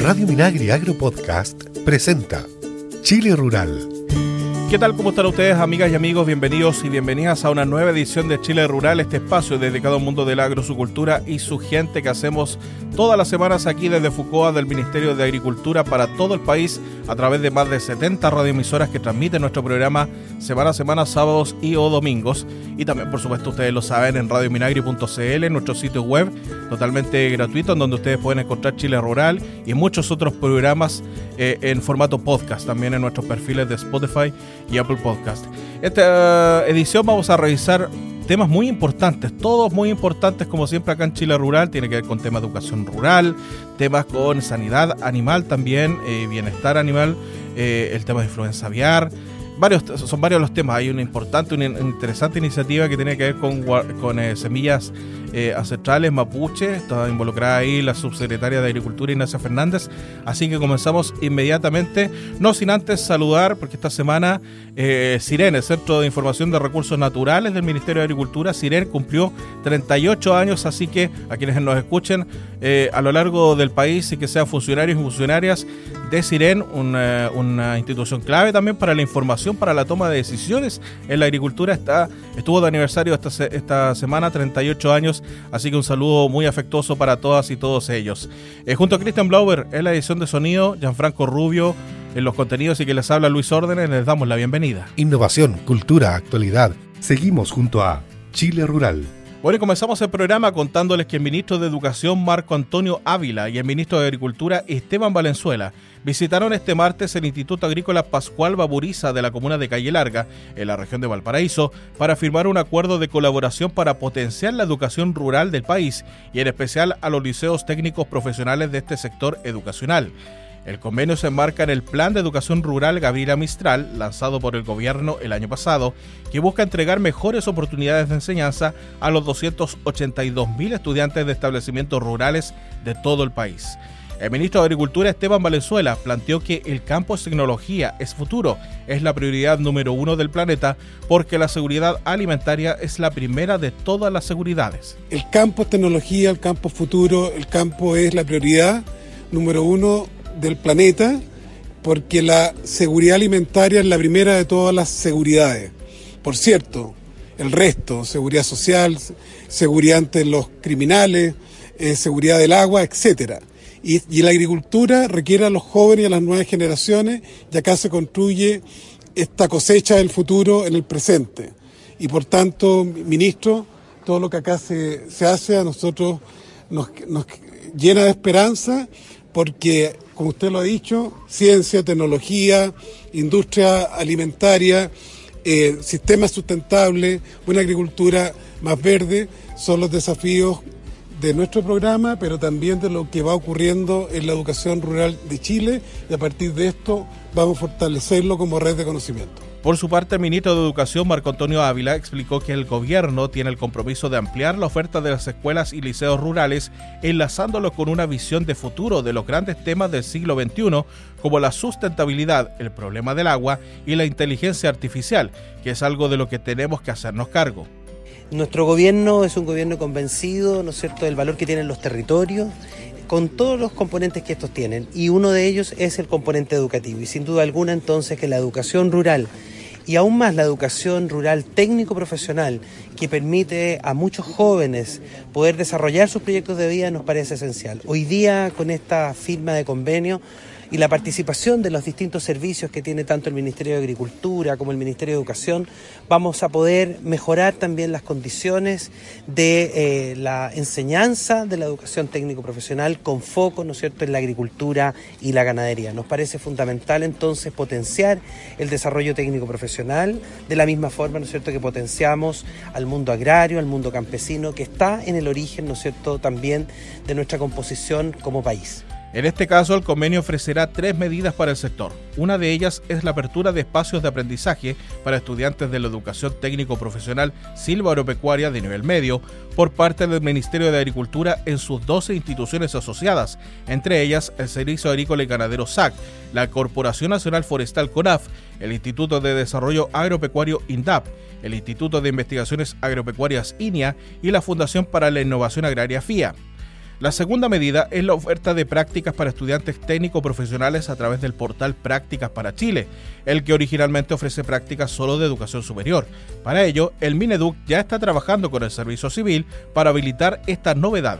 Radio Minagri Agro Podcast presenta Chile Rural ¿Qué tal? ¿Cómo están ustedes, amigas y amigos? Bienvenidos y bienvenidas a una nueva edición de Chile Rural, este espacio dedicado al mundo del agro, su cultura y su gente que hacemos todas las semanas aquí desde Fucoa del Ministerio de Agricultura para todo el país a través de más de 70 radioemisoras que transmiten nuestro programa semana a semana, sábados y o domingos. Y también, por supuesto, ustedes lo saben en radiominagri.cl, nuestro sitio web totalmente gratuito, en donde ustedes pueden encontrar Chile Rural y muchos otros programas eh, en formato podcast, también en nuestros perfiles de Spotify y Apple Podcast. Esta eh, edición vamos a revisar temas muy importantes, todos muy importantes como siempre acá en Chile Rural, tiene que ver con temas de educación rural, temas con sanidad animal también, eh, bienestar animal, el tema de influenza aviar, varios, son varios los temas. Hay una importante, una interesante iniciativa que tiene que ver con, con semillas eh, ancestrales mapuche. Está involucrada ahí la subsecretaria de Agricultura Ignacia Fernández. Así que comenzamos inmediatamente, no sin antes saludar, porque esta semana eh, Siren, el Centro de Información de Recursos Naturales del Ministerio de Agricultura, Siren cumplió 38 años, así que a quienes nos escuchen eh, a lo largo del país y que sean funcionarios y funcionarias de Siren, una, una, institución clave también para la información, para la toma de decisiones en la agricultura, está, estuvo de aniversario esta, esta semana, 38 años Así que un saludo muy afectuoso para todas y todos ellos. Eh, junto a Christian Blauber en la edición de sonido, Gianfranco Rubio en los contenidos y que les habla Luis Órdenes, les damos la bienvenida. Innovación, cultura, actualidad. Seguimos junto a Chile Rural. Bueno, comenzamos el programa contándoles que el ministro de Educación Marco Antonio Ávila y el ministro de Agricultura Esteban Valenzuela visitaron este martes el Instituto Agrícola Pascual Baburiza de la comuna de Calle Larga, en la región de Valparaíso, para firmar un acuerdo de colaboración para potenciar la educación rural del país y en especial a los liceos técnicos profesionales de este sector educacional. El convenio se enmarca en el Plan de Educación Rural Gabriela Mistral, lanzado por el gobierno el año pasado, que busca entregar mejores oportunidades de enseñanza a los 282.000 estudiantes de establecimientos rurales de todo el país. El ministro de Agricultura Esteban Valenzuela planteó que el campo es tecnología, es futuro, es la prioridad número uno del planeta porque la seguridad alimentaria es la primera de todas las seguridades. El campo es tecnología, el campo es futuro, el campo es la prioridad número uno del planeta, porque la seguridad alimentaria es la primera de todas las seguridades. Por cierto, el resto, seguridad social, seguridad ante los criminales, eh, seguridad del agua, etcétera. Y, la agricultura requiere a los jóvenes y a las nuevas generaciones, y acá se construye esta cosecha del futuro en el presente. Y por tanto, ministro, todo lo que acá se, se hace a nosotros nos, nos llena de esperanza porque como usted lo ha dicho, ciencia, tecnología, industria alimentaria, eh, sistema sustentable, una agricultura más verde, son los desafíos de nuestro programa, pero también de lo que va ocurriendo en la educación rural de Chile y a partir de esto vamos a fortalecerlo como red de conocimiento. Por su parte, el ministro de Educación, Marco Antonio Ávila, explicó que el gobierno tiene el compromiso de ampliar la oferta de las escuelas y liceos rurales, enlazándolo con una visión de futuro de los grandes temas del siglo XXI, como la sustentabilidad, el problema del agua y la inteligencia artificial, que es algo de lo que tenemos que hacernos cargo. Nuestro gobierno es un gobierno convencido, ¿no es cierto?, del valor que tienen los territorios con todos los componentes que estos tienen y uno de ellos es el componente educativo y sin duda alguna entonces que la educación rural y aún más la educación rural técnico-profesional que permite a muchos jóvenes poder desarrollar sus proyectos de vida nos parece esencial. Hoy día con esta firma de convenio y la participación de los distintos servicios que tiene tanto el Ministerio de Agricultura como el Ministerio de Educación, vamos a poder mejorar también las condiciones de eh, la enseñanza de la educación técnico-profesional con foco, ¿no es cierto?, en la agricultura y la ganadería. Nos parece fundamental entonces potenciar el desarrollo técnico-profesional de la misma forma, ¿no es cierto?, que potenciamos al mundo agrario, al mundo campesino, que está en el origen, ¿no es cierto?, también de nuestra composición como país. En este caso, el convenio ofrecerá tres medidas para el sector. Una de ellas es la apertura de espacios de aprendizaje para estudiantes de la educación técnico-profesional silva-agropecuaria de nivel medio por parte del Ministerio de Agricultura en sus 12 instituciones asociadas, entre ellas el Servicio Agrícola y Ganadero SAC, la Corporación Nacional Forestal CONAF, el Instituto de Desarrollo Agropecuario INDAP, el Instituto de Investigaciones Agropecuarias INIA y la Fundación para la Innovación Agraria FIA. La segunda medida es la oferta de prácticas para estudiantes técnico-profesionales a través del portal Prácticas para Chile, el que originalmente ofrece prácticas solo de educación superior. Para ello, el Mineduc ya está trabajando con el Servicio Civil para habilitar esta novedad.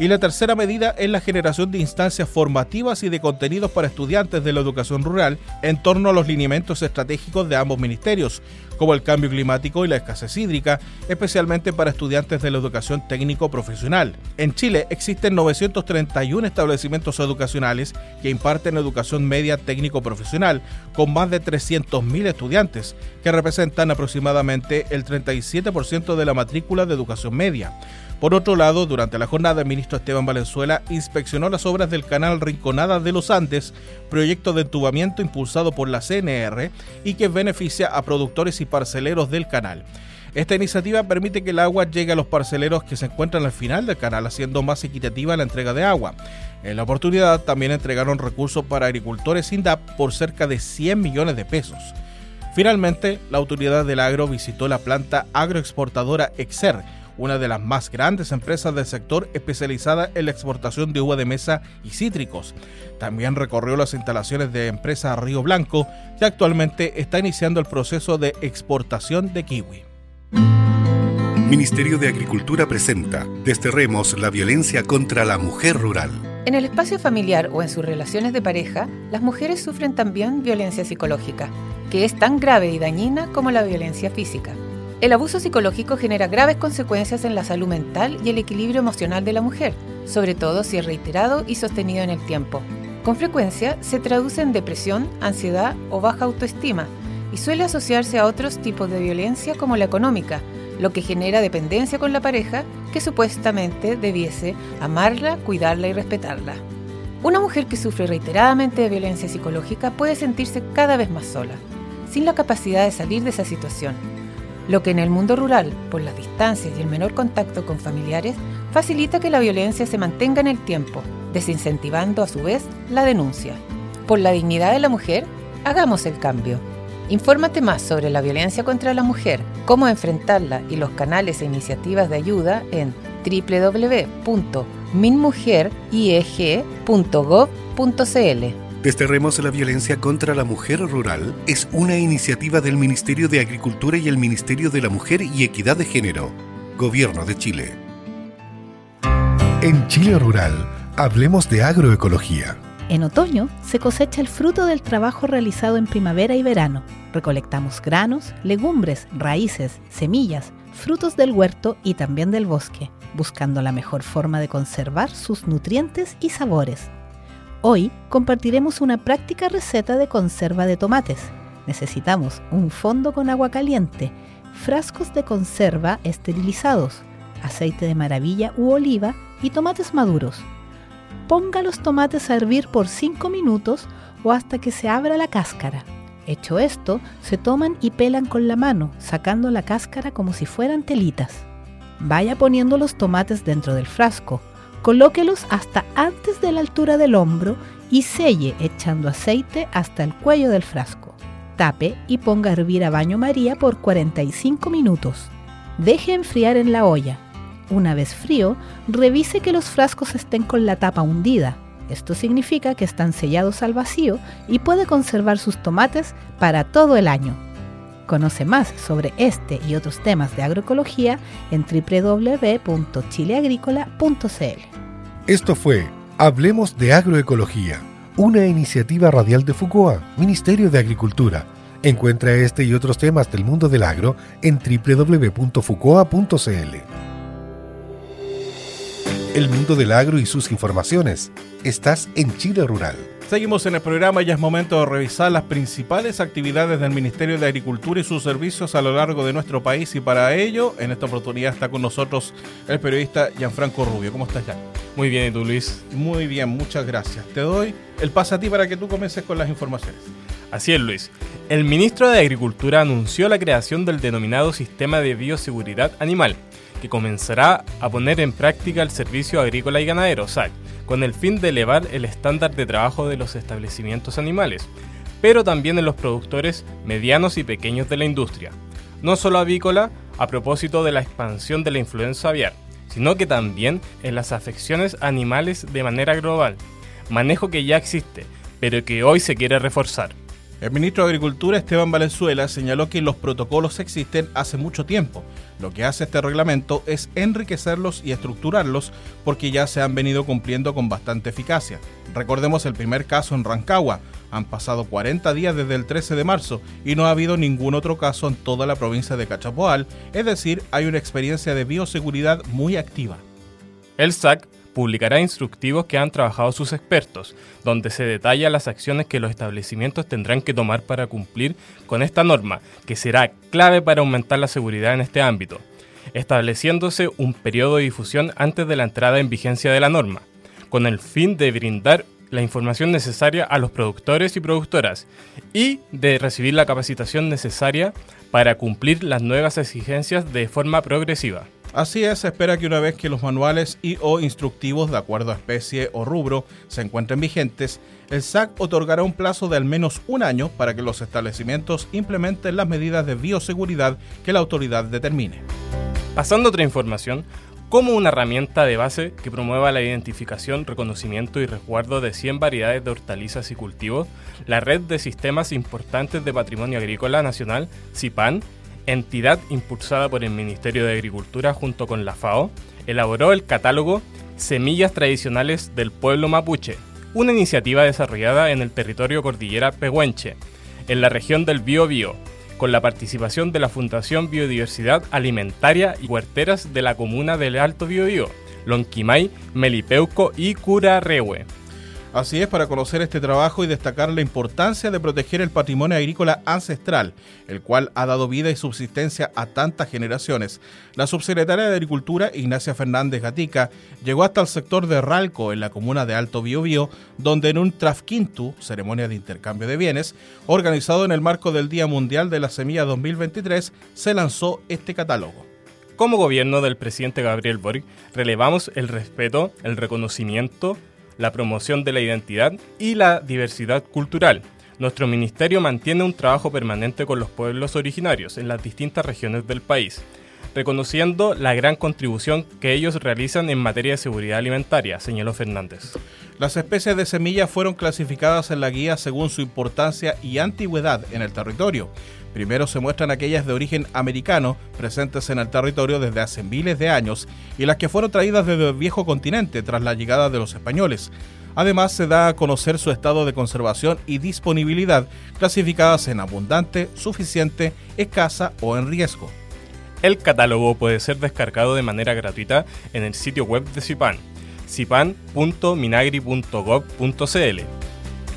Y la tercera medida es la generación de instancias formativas y de contenidos para estudiantes de la educación rural en torno a los lineamientos estratégicos de ambos ministerios, como el cambio climático y la escasez hídrica, especialmente para estudiantes de la educación técnico-profesional. En Chile existen 931 establecimientos educacionales que imparten educación media técnico-profesional, con más de 300.000 estudiantes, que representan aproximadamente el 37% de la matrícula de educación media. Por otro lado, durante la jornada, el ministro Esteban Valenzuela inspeccionó las obras del canal Rinconada de los Andes, proyecto de entubamiento impulsado por la CNR y que beneficia a productores y parceleros del canal. Esta iniciativa permite que el agua llegue a los parceleros que se encuentran al final del canal, haciendo más equitativa la entrega de agua. En la oportunidad también entregaron recursos para agricultores INDAP por cerca de 100 millones de pesos. Finalmente, la autoridad del agro visitó la planta agroexportadora Exer, una de las más grandes empresas del sector especializada en la exportación de uva de mesa y cítricos. También recorrió las instalaciones de empresa Río Blanco, que actualmente está iniciando el proceso de exportación de kiwi. Ministerio de Agricultura presenta Desterremos la violencia contra la mujer rural. En el espacio familiar o en sus relaciones de pareja, las mujeres sufren también violencia psicológica, que es tan grave y dañina como la violencia física. El abuso psicológico genera graves consecuencias en la salud mental y el equilibrio emocional de la mujer, sobre todo si es reiterado y sostenido en el tiempo. Con frecuencia se traduce en depresión, ansiedad o baja autoestima y suele asociarse a otros tipos de violencia como la económica, lo que genera dependencia con la pareja que supuestamente debiese amarla, cuidarla y respetarla. Una mujer que sufre reiteradamente de violencia psicológica puede sentirse cada vez más sola, sin la capacidad de salir de esa situación lo que en el mundo rural, por las distancias y el menor contacto con familiares, facilita que la violencia se mantenga en el tiempo, desincentivando a su vez la denuncia. Por la dignidad de la mujer, hagamos el cambio. Infórmate más sobre la violencia contra la mujer, cómo enfrentarla y los canales e iniciativas de ayuda en www.minmujerieg.gov.cl. Desterremos la violencia contra la mujer rural es una iniciativa del Ministerio de Agricultura y el Ministerio de la Mujer y Equidad de Género, Gobierno de Chile. En Chile Rural, hablemos de agroecología. En otoño se cosecha el fruto del trabajo realizado en primavera y verano. Recolectamos granos, legumbres, raíces, semillas, frutos del huerto y también del bosque, buscando la mejor forma de conservar sus nutrientes y sabores Hoy compartiremos una práctica receta de conserva de tomates. Necesitamos un fondo con agua caliente, frascos de conserva esterilizados, aceite de maravilla u oliva y tomates maduros. Ponga los tomates a hervir por 5 minutos o hasta que se abra la cáscara. Hecho esto, se toman y pelan con la mano, sacando la cáscara como si fueran telitas. Vaya poniendo los tomates dentro del frasco, Colóquelos hasta antes de la altura del hombro y selle echando aceite hasta el cuello del frasco. Tape y ponga a hervir a baño María por 45 minutos. Deje enfriar en la olla. Una vez frío, revise que los frascos estén con la tapa hundida. Esto significa que están sellados al vacío y puede conservar sus tomates para todo el año. Conoce más sobre este y otros temas de agroecología en www.chileagrícola.cl. Esto fue Hablemos de Agroecología, una iniciativa radial de FUCOA, Ministerio de Agricultura. Encuentra este y otros temas del mundo del agro en www.fucoa.cl. El mundo del agro y sus informaciones. Estás en Chile Rural. Seguimos en el programa y es momento de revisar las principales actividades del Ministerio de Agricultura y sus servicios a lo largo de nuestro país y para ello, en esta oportunidad está con nosotros el periodista Gianfranco Rubio. ¿Cómo estás, Jan? Muy bien, ¿y tú, Luis? Muy bien, muchas gracias. Te doy el paso a ti para que tú comiences con las informaciones. Así es, Luis. El ministro de Agricultura anunció la creación del denominado Sistema de Bioseguridad Animal, que comenzará a poner en práctica el Servicio Agrícola y Ganadero, SAC con el fin de elevar el estándar de trabajo de los establecimientos animales, pero también en los productores medianos y pequeños de la industria, no solo avícola, a propósito de la expansión de la influenza aviar, sino que también en las afecciones animales de manera global, manejo que ya existe, pero que hoy se quiere reforzar. El ministro de Agricultura, Esteban Valenzuela, señaló que los protocolos existen hace mucho tiempo. Lo que hace este reglamento es enriquecerlos y estructurarlos porque ya se han venido cumpliendo con bastante eficacia. Recordemos el primer caso en Rancagua. Han pasado 40 días desde el 13 de marzo y no ha habido ningún otro caso en toda la provincia de Cachapoal, es decir, hay una experiencia de bioseguridad muy activa. El SAC publicará instructivos que han trabajado sus expertos, donde se detalla las acciones que los establecimientos tendrán que tomar para cumplir con esta norma, que será clave para aumentar la seguridad en este ámbito, estableciéndose un periodo de difusión antes de la entrada en vigencia de la norma, con el fin de brindar la información necesaria a los productores y productoras y de recibir la capacitación necesaria para cumplir las nuevas exigencias de forma progresiva. Así es, se espera que una vez que los manuales y o instructivos de acuerdo a especie o rubro se encuentren vigentes, el SAC otorgará un plazo de al menos un año para que los establecimientos implementen las medidas de bioseguridad que la autoridad determine. Pasando a otra información, como una herramienta de base que promueva la identificación, reconocimiento y resguardo de 100 variedades de hortalizas y cultivos, la Red de Sistemas Importantes de Patrimonio Agrícola Nacional, CIPAN, entidad impulsada por el Ministerio de Agricultura junto con la FAO, elaboró el catálogo Semillas Tradicionales del Pueblo Mapuche, una iniciativa desarrollada en el territorio cordillera Pehuenche, en la región del Biobío, con la participación de la Fundación Biodiversidad Alimentaria y Huerteras de la comuna del Alto Biobío, Lonquimay, Melipeuco y Curarrehue. Así es, para conocer este trabajo y destacar la importancia de proteger el patrimonio agrícola ancestral, el cual ha dado vida y subsistencia a tantas generaciones, la subsecretaria de Agricultura, Ignacia Fernández Gatica, llegó hasta el sector de Ralco, en la comuna de Alto Biobío, donde en un Trafquintu, ceremonia de intercambio de bienes, organizado en el marco del Día Mundial de la Semilla 2023, se lanzó este catálogo. Como gobierno del presidente Gabriel Boric, relevamos el respeto, el reconocimiento, la promoción de la identidad y la diversidad cultural. Nuestro ministerio mantiene un trabajo permanente con los pueblos originarios en las distintas regiones del país, reconociendo la gran contribución que ellos realizan en materia de seguridad alimentaria, señaló Fernández. Las especies de semillas fueron clasificadas en la guía según su importancia y antigüedad en el territorio. Primero se muestran aquellas de origen americano presentes en el territorio desde hace miles de años y las que fueron traídas desde el viejo continente tras la llegada de los españoles. Además se da a conocer su estado de conservación y disponibilidad, clasificadas en abundante, suficiente, escasa o en riesgo. El catálogo puede ser descargado de manera gratuita en el sitio web de CIPAN, cipan.minagri.gov.cl.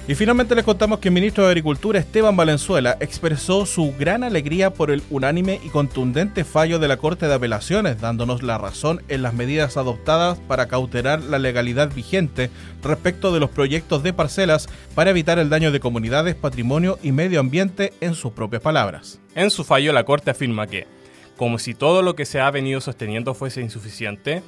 Y finalmente les contamos que el ministro de Agricultura Esteban Valenzuela expresó su gran alegría por el unánime y contundente fallo de la Corte de Apelaciones, dándonos la razón en las medidas adoptadas para cauterar la legalidad vigente respecto de los proyectos de parcelas para evitar el daño de comunidades, patrimonio y medio ambiente en sus propias palabras. En su fallo la Corte afirma que, como si todo lo que se ha venido sosteniendo fuese insuficiente,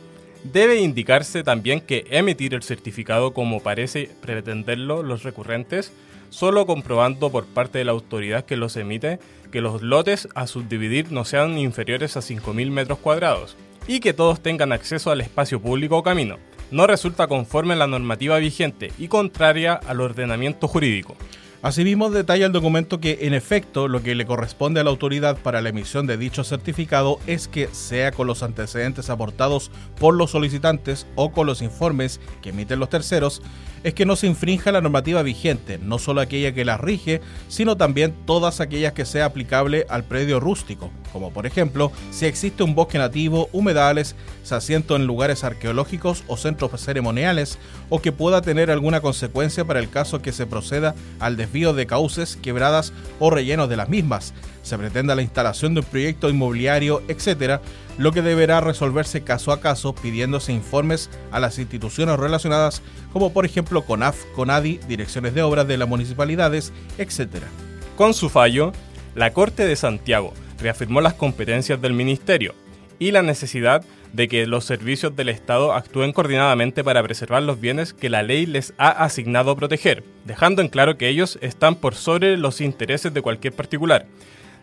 Debe indicarse también que emitir el certificado como parece pretenderlo los recurrentes, solo comprobando por parte de la autoridad que los emite que los lotes a subdividir no sean inferiores a 5.000 metros cuadrados y que todos tengan acceso al espacio público o camino, no resulta conforme a la normativa vigente y contraria al ordenamiento jurídico. Asimismo, detalla el documento que, en efecto, lo que le corresponde a la autoridad para la emisión de dicho certificado es que, sea con los antecedentes aportados por los solicitantes o con los informes que emiten los terceros, es que no se infrinja la normativa vigente, no solo aquella que la rige, sino también todas aquellas que sea aplicable al predio rústico, como por ejemplo si existe un bosque nativo, humedales, se asiento en lugares arqueológicos o centros ceremoniales, o que pueda tener alguna consecuencia para el caso que se proceda al desvío de cauces, quebradas o rellenos de las mismas, se pretenda la instalación de un proyecto inmobiliario, etc., lo que deberá resolverse caso a caso pidiéndose informes a las instituciones relacionadas, como por ejemplo CONAF, CONADI, direcciones de obras de las municipalidades, etc. Con su fallo, la Corte de Santiago reafirmó las competencias del Ministerio y la necesidad de que los servicios del Estado actúen coordinadamente para preservar los bienes que la ley les ha asignado proteger, dejando en claro que ellos están por sobre los intereses de cualquier particular,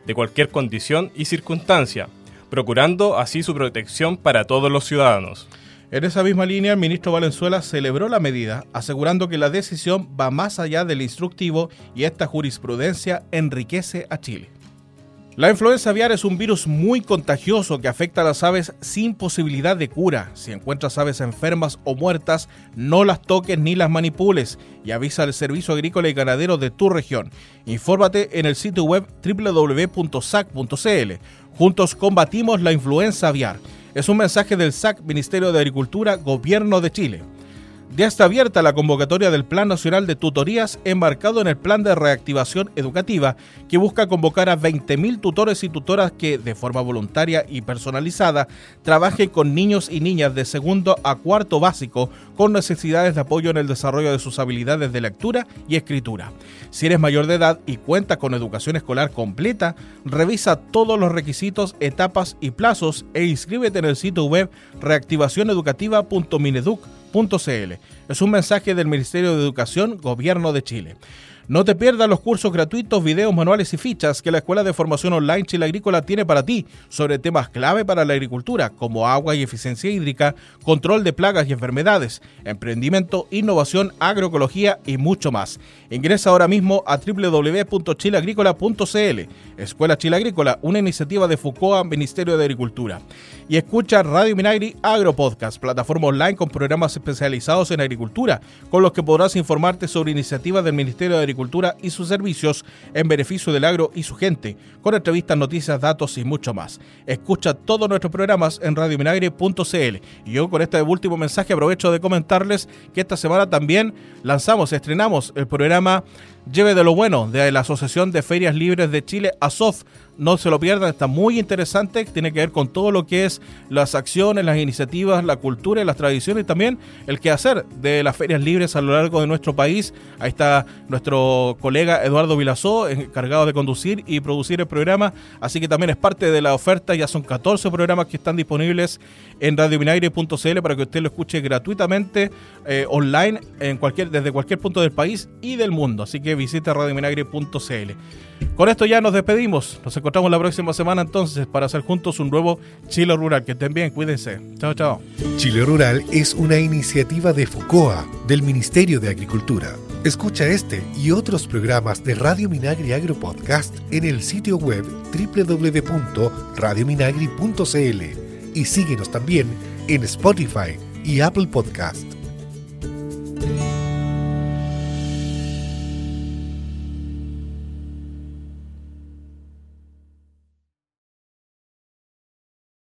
de cualquier condición y circunstancia, procurando así su protección para todos los ciudadanos. En esa misma línea, el ministro Valenzuela celebró la medida, asegurando que la decisión va más allá del instructivo y esta jurisprudencia enriquece a Chile. La influenza aviar es un virus muy contagioso que afecta a las aves sin posibilidad de cura. Si encuentras aves enfermas o muertas, no las toques ni las manipules y avisa al Servicio Agrícola y Ganadero de tu región. Infórmate en el sitio web www.sac.cl. Juntos combatimos la influenza aviar. Es un mensaje del SAC, Ministerio de Agricultura, Gobierno de Chile. Ya está abierta la convocatoria del Plan Nacional de Tutorías embarcado en el Plan de Reactivación Educativa, que busca convocar a 20.000 tutores y tutoras que, de forma voluntaria y personalizada, trabajen con niños y niñas de segundo a cuarto básico con necesidades de apoyo en el desarrollo de sus habilidades de lectura y escritura. Si eres mayor de edad y cuentas con educación escolar completa, revisa todos los requisitos, etapas y plazos e inscríbete en el sitio web reactivacioneducativa.mineduc.com es un mensaje del Ministerio de Educación, Gobierno de Chile. No te pierdas los cursos gratuitos, videos, manuales y fichas que la Escuela de Formación Online Chile Agrícola tiene para ti sobre temas clave para la agricultura, como agua y eficiencia hídrica, control de plagas y enfermedades, emprendimiento, innovación, agroecología y mucho más. Ingresa ahora mismo a www.chileagrícola.cl. Escuela Chile Agrícola, una iniciativa de FUCOA, Ministerio de Agricultura. Y escucha Radio Minagri Agro Podcast, plataforma online con programas especializados en agricultura, con los que podrás informarte sobre iniciativas del Ministerio de Agricultura y sus servicios en beneficio del agro y su gente, con entrevistas, noticias, datos y mucho más. Escucha todos nuestros programas en radiominagre.cl. Y yo con este último mensaje aprovecho de comentarles que esta semana también lanzamos, estrenamos el programa Lleve de lo bueno de la Asociación de Ferias Libres de Chile, ASOF. No se lo pierdan, está muy interesante, tiene que ver con todo lo que es las acciones, las iniciativas, la cultura y las tradiciones y también el quehacer de las ferias libres a lo largo de nuestro país. Ahí está nuestro colega Eduardo Vilazó, encargado de conducir y producir el programa, así que también es parte de la oferta, ya son 14 programas que están disponibles en radiominaire.cl para que usted lo escuche gratuitamente eh, online en cualquier, desde cualquier punto del país y del mundo. Así que visita radiominagre.cl. Con esto ya nos despedimos. Nos encontramos la próxima semana entonces para hacer juntos un nuevo Chile Rural. Que estén bien, cuídense. Chao, chao. Chile Rural es una iniciativa de FUCOA, del Ministerio de Agricultura. Escucha este y otros programas de Radio Minagri Agro Podcast en el sitio web www.radiominagri.cl y síguenos también en Spotify y Apple Podcast.